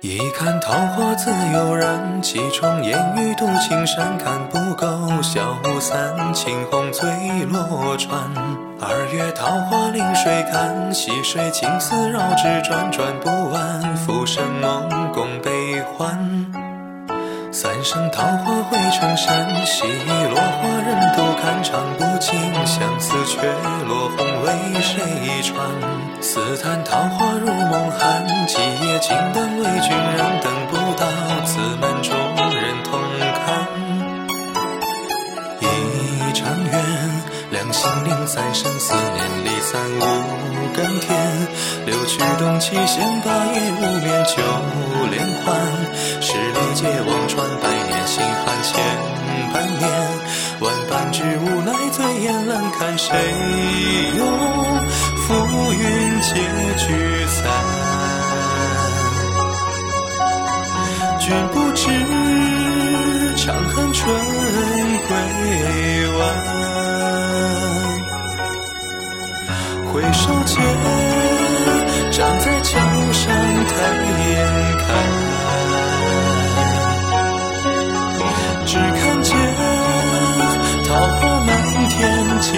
一看桃花自悠然，几重烟雨渡青山，看不够消散，青红醉落船。二月桃花临水看，溪水青丝绕指转，转不完，浮生梦共悲欢。三生桃花汇成山，细雨落花人独看，唱不尽相思，却落红为谁传？似叹桃花如梦心灵三生思念离散五更天，六曲动七弦八夜无眠九连环。十里街望穿，百年心寒千百年，万般之无奈，醉眼冷看谁又浮云皆聚散？君不知长恨春归晚，回首间，站在桥上抬眼看。只看见桃花漫天，尽